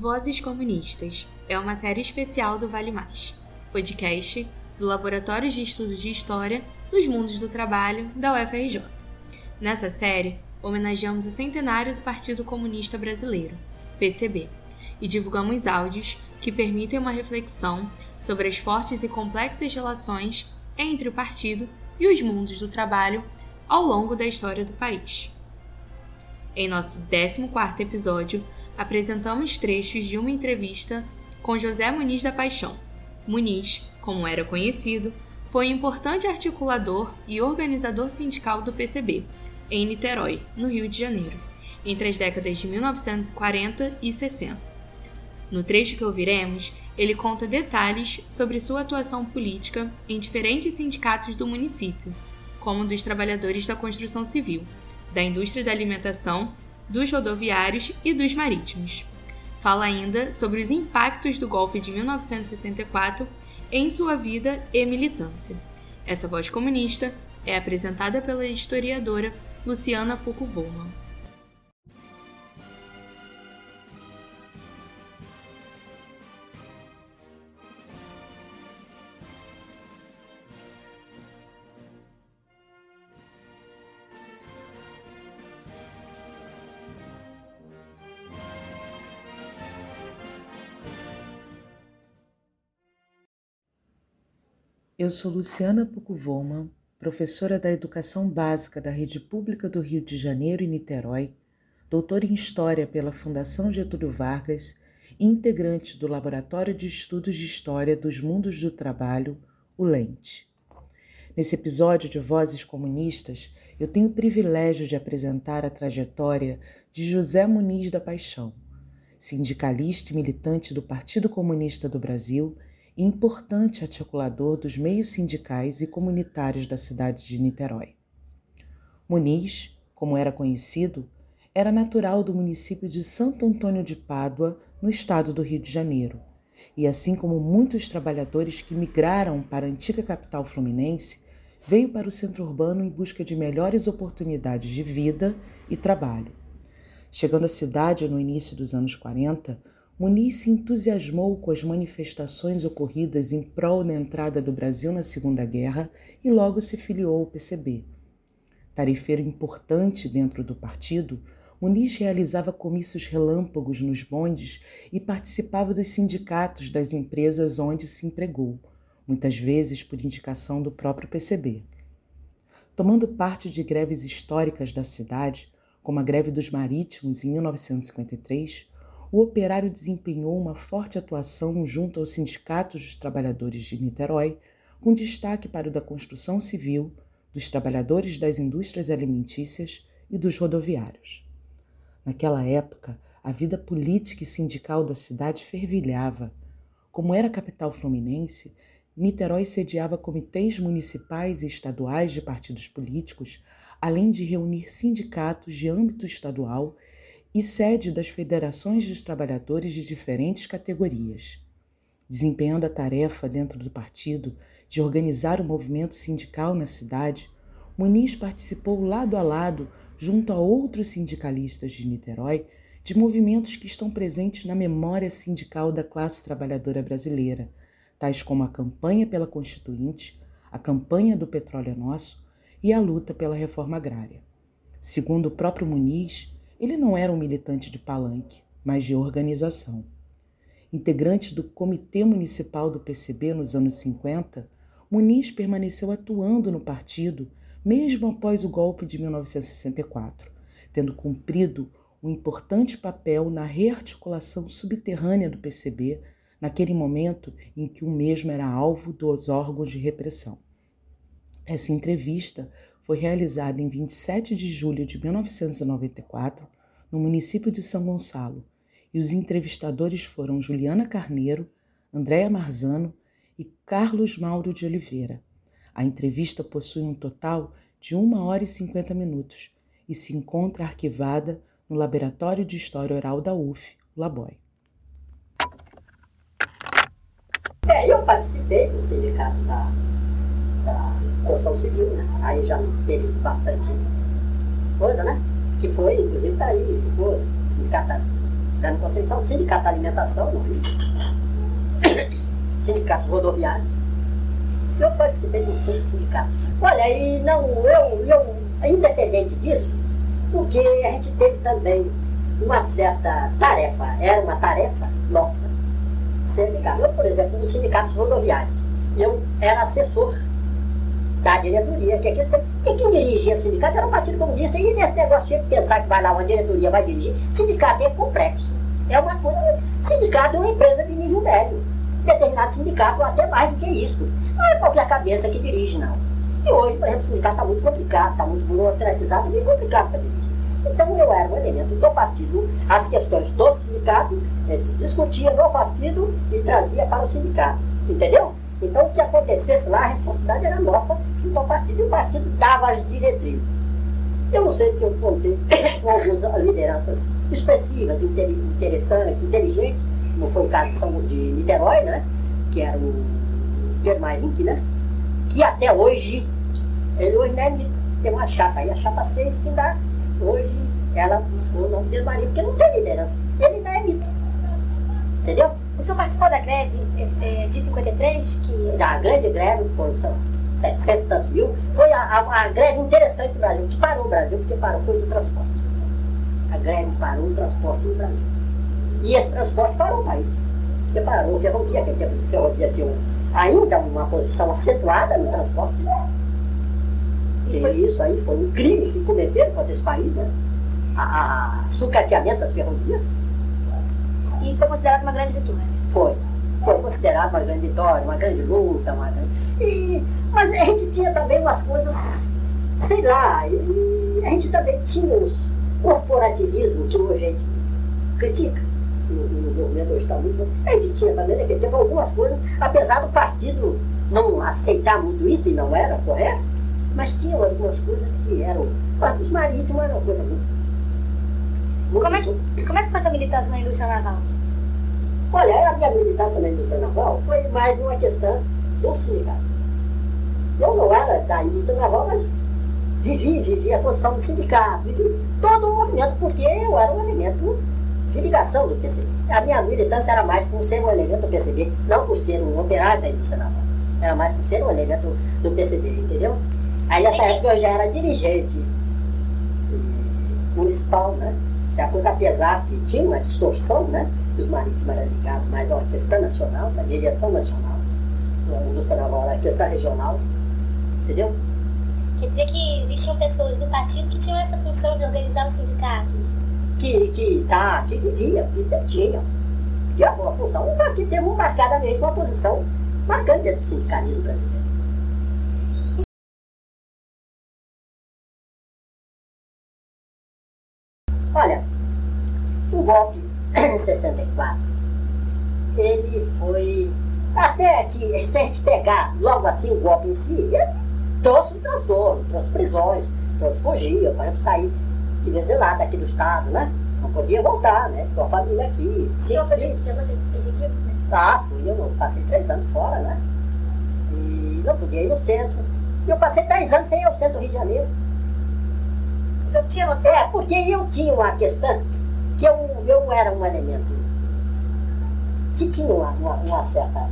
Vozes Comunistas é uma série especial do Vale Mais, podcast do Laboratório de Estudos de História dos Mundos do Trabalho da UFRJ. Nessa série, homenageamos o centenário do Partido Comunista Brasileiro, PCB, e divulgamos áudios que permitem uma reflexão sobre as fortes e complexas relações entre o partido e os mundos do trabalho ao longo da história do país. Em nosso 14º episódio, apresentamos trechos de uma entrevista com José Muniz da Paixão. Muniz, como era conhecido, foi importante articulador e organizador sindical do PCB, em Niterói, no Rio de Janeiro, entre as décadas de 1940 e 60. No trecho que ouviremos, ele conta detalhes sobre sua atuação política em diferentes sindicatos do município, como dos trabalhadores da construção civil, da indústria da alimentação, dos rodoviários e dos marítimos. Fala ainda sobre os impactos do golpe de 1964 em sua vida e militância. Essa voz comunista é apresentada pela historiadora Luciana Pucco Volman. Eu sou Luciana Pucuvoma, professora da Educação Básica da Rede Pública do Rio de Janeiro e Niterói, doutora em História pela Fundação Getúlio Vargas e integrante do Laboratório de Estudos de História dos Mundos do Trabalho, o LENTE. Nesse episódio de Vozes Comunistas, eu tenho o privilégio de apresentar a trajetória de José Muniz da Paixão, sindicalista e militante do Partido Comunista do Brasil e importante articulador dos meios sindicais e comunitários da cidade de Niterói. Muniz, como era conhecido, era natural do município de Santo Antônio de Pádua, no estado do Rio de Janeiro, e assim como muitos trabalhadores que migraram para a antiga capital fluminense, veio para o centro urbano em busca de melhores oportunidades de vida e trabalho. Chegando à cidade no início dos anos 40, Muniz se entusiasmou com as manifestações ocorridas em prol da entrada do Brasil na Segunda Guerra e logo se filiou ao PCB. Tarifeiro importante dentro do partido, Muniz realizava comícios relâmpagos nos bondes e participava dos sindicatos das empresas onde se empregou, muitas vezes por indicação do próprio PCB. Tomando parte de greves históricas da cidade, como a greve dos marítimos em 1953, o operário desempenhou uma forte atuação junto aos sindicatos dos trabalhadores de Niterói, com destaque para o da construção civil, dos trabalhadores das indústrias alimentícias e dos rodoviários. Naquela época, a vida política e sindical da cidade fervilhava. Como era capital fluminense, Niterói sediava comitês municipais e estaduais de partidos políticos, além de reunir sindicatos de âmbito estadual e sede das federações dos trabalhadores de diferentes categorias. Desempenhando a tarefa dentro do partido de organizar o movimento sindical na cidade, Muniz participou lado a lado, junto a outros sindicalistas de Niterói, de movimentos que estão presentes na memória sindical da classe trabalhadora brasileira, tais como a campanha pela Constituinte, a campanha do Petróleo é Nosso e a luta pela reforma agrária. Segundo o próprio Muniz, ele não era um militante de palanque, mas de organização. Integrante do Comitê Municipal do PCB nos anos 50, Muniz permaneceu atuando no partido mesmo após o golpe de 1964, tendo cumprido um importante papel na rearticulação subterrânea do PCB naquele momento em que o mesmo era alvo dos órgãos de repressão. Essa entrevista foi realizada em 27 de julho de 1994, no município de São Gonçalo, e os entrevistadores foram Juliana Carneiro, Andréa Marzano e Carlos Mauro de Oliveira. A entrevista possui um total de 1 hora e 50 minutos e se encontra arquivada no Laboratório de História Oral da UF, o Laboy. É, eu participei do sindicato da, da construção civil, né? Aí já teve bastante coisa, né? Que foi, inclusive, tá aí, ficou, sindicato Dando Conceição, Sindicato da Alimentação no Rio, sindicatos rodoviários. Eu participei dos cinco sindicatos. Olha, e não, eu, eu, independente disso, porque a gente teve também uma certa tarefa, era uma tarefa nossa, ligado. Eu, por exemplo, nos sindicatos rodoviários, eu era assessor da diretoria, que tempo, e quem dirigia o sindicato era o Partido Comunista, e nesse negócio tinha que pensar que vai lá uma diretoria, vai dirigir, sindicato é complexo. É uma coisa, sindicato é uma empresa de nível médio. Determinado sindicato até mais do que isso. Não é qualquer cabeça que dirige, não. E hoje, por exemplo, o sindicato está muito complicado, está muito burocratizado, é muito complicado para dirigir. Então eu era um elemento do partido, as questões do sindicato, a gente discutia no partido e trazia para o sindicato. Entendeu? Então, o que acontecesse lá, a responsabilidade era nossa, junto ao partido, e o partido dava as diretrizes. Eu não sei que eu contei com algumas lideranças expressivas, interessantes, inteligentes, não foi o caso de, São, de Niterói, né? que era o Pedro Mairink, né? que até hoje, ele hoje é mito, tem uma chapa aí, a chapa 6, que ainda hoje ela buscou o nome de Mairink, porque não tem liderança, ele ainda é mito. Entendeu? O senhor participou da greve é, de 53? Que... Da grande greve, foram 700 e tantos mil. Foi a, a, a, greve interessante do Brasil, que parou o Brasil, porque parou, foi do transporte. A greve parou o transporte no Brasil. E esse transporte parou o país. Porque parou a ferrovia, que tempo a ferrovia tinha ainda uma posição acentuada no transporte. E, e isso aí foi um crime que cometeram contra esse país, né? a, a sucateamento das ferrovias. E foi considerado uma grande vitória. Foi. Foi considerado uma grande vitória, uma grande luta. Uma grande... E, mas a gente tinha também umas coisas, sei lá, e a gente também tinha os corporativismo que hoje a gente critica. No, no movimento hoje está muito. A gente tinha também naquele tempo algumas coisas, apesar do partido não aceitar muito isso, e não era correto, mas tinha algumas coisas que eram. Os marítimos era uma coisa muito como é, que, como é que foi essa militância na indústria naval? Olha, a minha militância na indústria naval foi mais uma questão do sindicato. Eu não era da indústria naval, mas vivi, vivi a posição do sindicato, vivi todo o movimento, porque eu era um elemento de ligação do PCB. A minha militância era mais por ser um elemento do PCB, não por ser um operário da indústria naval. Era mais por ser um elemento do PCB, entendeu? Aí nessa época eu já era dirigente municipal, né? que a coisa, apesar que tinha uma distorção, né? Que os marítimos eram ligados mais a uma questão nacional, da direção nacional, a indústria naval era a questão regional, entendeu? Quer dizer que existiam pessoas do partido que tinham essa função de organizar os sindicatos? Que, que tá, que vivia, que tinham. Tinha uma função. O partido teve marcadamente uma posição marcante dentro do sindicalismo brasileiro. Olha, o golpe em 64, ele foi. Até que, se a gente pegar logo assim o golpe em si, ele trouxe um transtorno, trouxe prisões, trouxe fugir, por exemplo, sair de exilado aqui do Estado, né? Não podia voltar, né? Com a família aqui. O senhor foi executivo? Ah, fui, eu passei três anos fora, né? E não podia ir no centro. E eu passei dez anos sem ir ao centro do Rio de Janeiro. Eu tinha uma... É, porque eu tinha uma questão que eu, eu era um elemento que tinha uma, uma, uma certa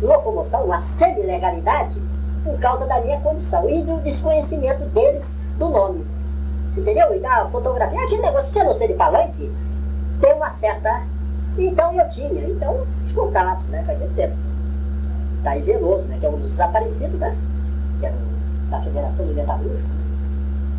locomoção, uma semi-legalidade por causa da minha condição e do desconhecimento deles do nome. Entendeu? E da fotografia. Aquele negócio, você não ser de palanque, tem uma certa. Então eu tinha. Então, os contatos, né? Faz tempo. Daí Veloso, né? Que é um dos desaparecidos, né? Que era da Federação do Metalúrgico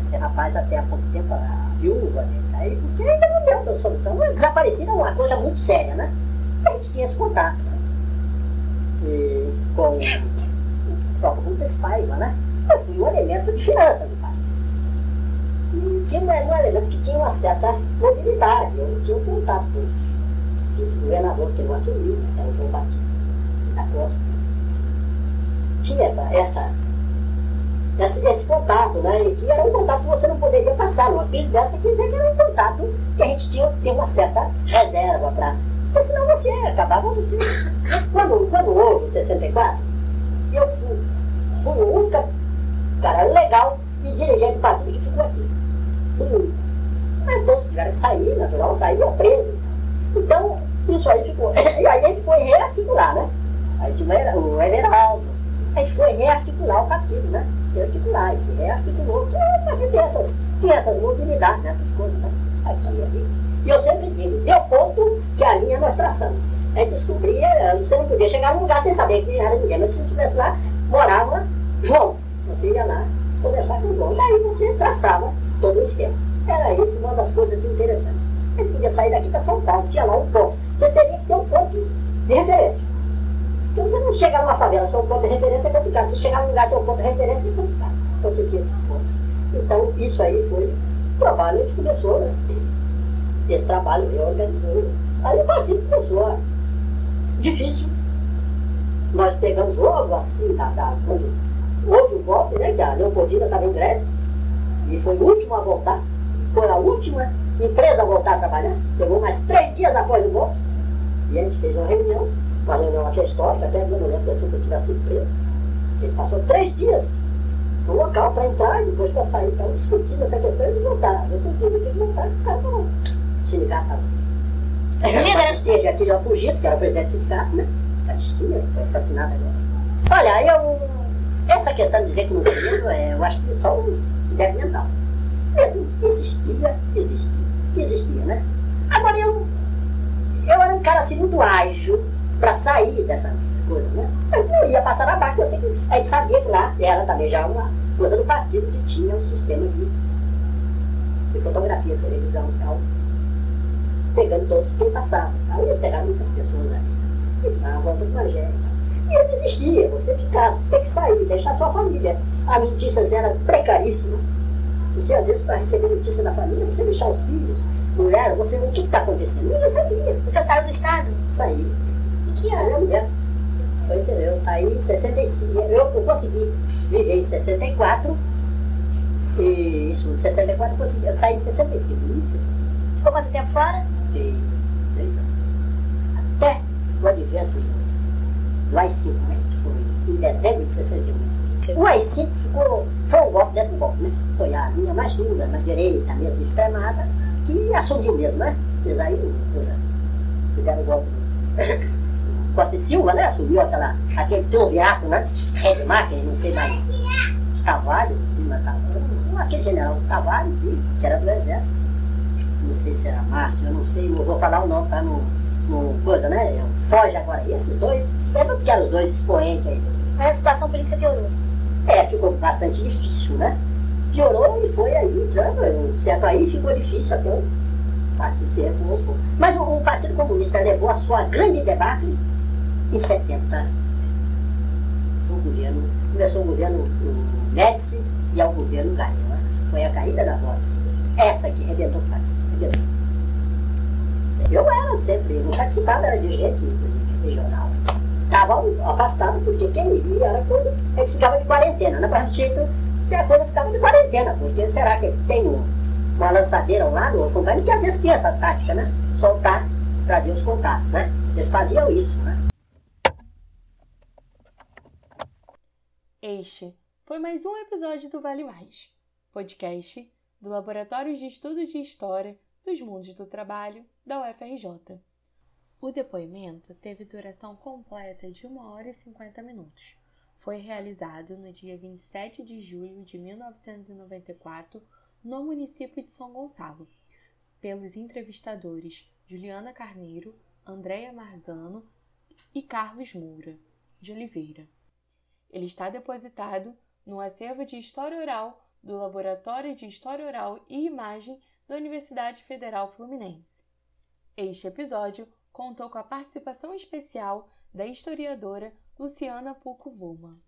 esse rapaz até há pouco tempo, a viúva dele, aí, porque ainda não deu outra solução. Desaparecido é uma coisa muito séria, né? A gente tinha esse contato né? e, com o próprio Rubens Paiva, né? Eu fui um elemento de finança do partido. E tinha um, elemento que tinha uma certa mobilidade, eu tinha um contato com esse governador que não assumiu, né? que era o João Batista da Costa. Tinha essa, essa esse, contato, né? E que era um contato que você não poderia passar. Numa crise dessa, quer dizer que era um contato que a gente tinha que ter uma certa reserva para. Porque senão você acabava você. Mas quando, quando houve o 64, eu fui, fui o único cara legal e dirigente do partido que ficou aqui. Fui. Mas todos tiveram que sair, natural, sair ou preso. Então, isso aí ficou. E aí a gente foi rearticular, né? A gente vai, o Everaldo, a gente foi rearticular o partido, né? Rearticular, se rearticulou, que é a partir dessas, tinha essas mobilidades, dessas coisas, né? Aqui e ali. E eu sempre digo, deu ponto que a linha nós traçamos. A gente descobria, você não podia chegar num lugar sem saber quem era ninguém, mas se estivesse lá, morava João. Você ia lá conversar com o João. Daí você traçava todo o esquema. Era isso uma das coisas interessantes. Ele podia sair daqui para São Paulo, tinha lá um ponto. Você teria que ter um ponto de referência. Porque você não chega numa favela, seu ponto de referência é complicado. Se chegar num lugar, seu ponto de referência é complicado. Então você tinha esses pontos. Então isso aí foi o trabalho, a gente começou, né? Esse trabalho reorganizou. Aí o partido começou. Difícil. Nós pegamos logo assim, da, da, quando houve o golpe, né? Que a Leopoldina estava em greve. E foi o último a voltar. Foi a última empresa a voltar a trabalhar. Pegou mais três dias após o golpe. E a gente fez uma reunião, uma reunião aqui histórica, até não lembro que eu tivesse sido preso. Ele passou três dias no local para entrar e depois para sair. Estavam discutindo essa questão de voltar. Eu continuo que voltar, o cara falou. O sindicato estava. Batistinha já tinha fugido, que era o presidente do sindicato, né? Batistinha foi assassinado agora. Olha, eu. Essa questão de dizer que não tem medo, é, eu acho que é só um deve mental. Medo existia, existia, existia, né? Agora eu. Eu era um cara assim muito ágil para sair dessas coisas, né? Eu não ia passar na barca, eu sei que a gente sabia que lá era também já uma coisa do partido que tinha um sistema de, de fotografia, televisão e tal pegando todos quem passava. Aí eles pegaram muitas pessoas ali. E davam a volta do Magé. E não existia, você ficasse, tem que sair, deixar a sua família. As notícias eram precaríssimas. Você, às vezes, para receber notícia da família, você deixar os filhos, mulher, você o que está acontecendo? Ninguém sabia. Você saiu do estado? Saí. Em que A ano? minha mulher. Pois é, eu saí em 65. Eu, eu consegui viver em 64. E isso, em 64 eu consegui. Eu saí em 65, em 65. Ficou quanto tempo fora? Fiquei três anos. Até o advento do, do AI-5, né? Que foi em dezembro de 61. O AI-5 ficou, foi um golpe dentro do golpe, né? Foi a linha mais dura, na direita, mesmo extremada, que assumiu mesmo, né? Eles aí, coisa, fizeram o golpe. Costa e Silva, né? Assumiu aquela, aquele triunvirato, né? Red Máquina, não sei mais. Tavares, aquele general Tavares, que era do exército não sei se era Márcio, eu não sei, não vou falar o nome para não, não coisa, né? Foge agora. E esses dois, lembra que eram os dois expoentes aí. Mas a situação política piorou. É, ficou bastante difícil, né? Piorou e foi aí entrando, certo? Aí ficou difícil até o partido se recuou. Mas o, o Partido Comunista levou a sua grande debacle em 70. O governo, começou o governo Médici e ao governo Gaia. Né? Foi a caída da voz. Essa que rebentou o. Eu era sempre, não participava, era dirigente, inclusive, regional. Estava afastado, porque quem ia era coisa, é que ficava de quarentena. Na parte do jeito, a coisa ficava de quarentena, porque será que tem um, uma lançadeira ao lado, ou companhia, que às vezes tinha essa tática, né? Soltar para ver os contatos, né? Eles faziam isso, né? Este foi mais um episódio do Vale Mais, podcast do Laboratório de Estudos de História dos Mundos do Trabalho da UFRJ. O depoimento teve duração completa de 1 hora e 50 minutos. Foi realizado no dia 27 de julho de 1994, no município de São Gonçalo, pelos entrevistadores Juliana Carneiro, Andréia Marzano e Carlos Moura de Oliveira. Ele está depositado no acervo de História Oral do Laboratório de História Oral e Imagem da Universidade Federal Fluminense. Este episódio contou com a participação especial da historiadora Luciana Puco Vuma.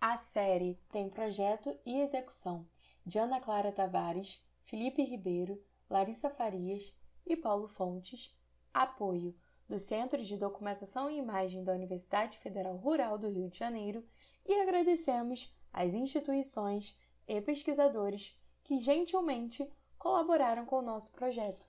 A série tem projeto e execução de Ana Clara Tavares, Felipe Ribeiro, Larissa Farias e Paulo Fontes, apoio do Centro de Documentação e Imagem da Universidade Federal Rural do Rio de Janeiro e agradecemos às instituições e pesquisadores que gentilmente colaboraram com o nosso projeto.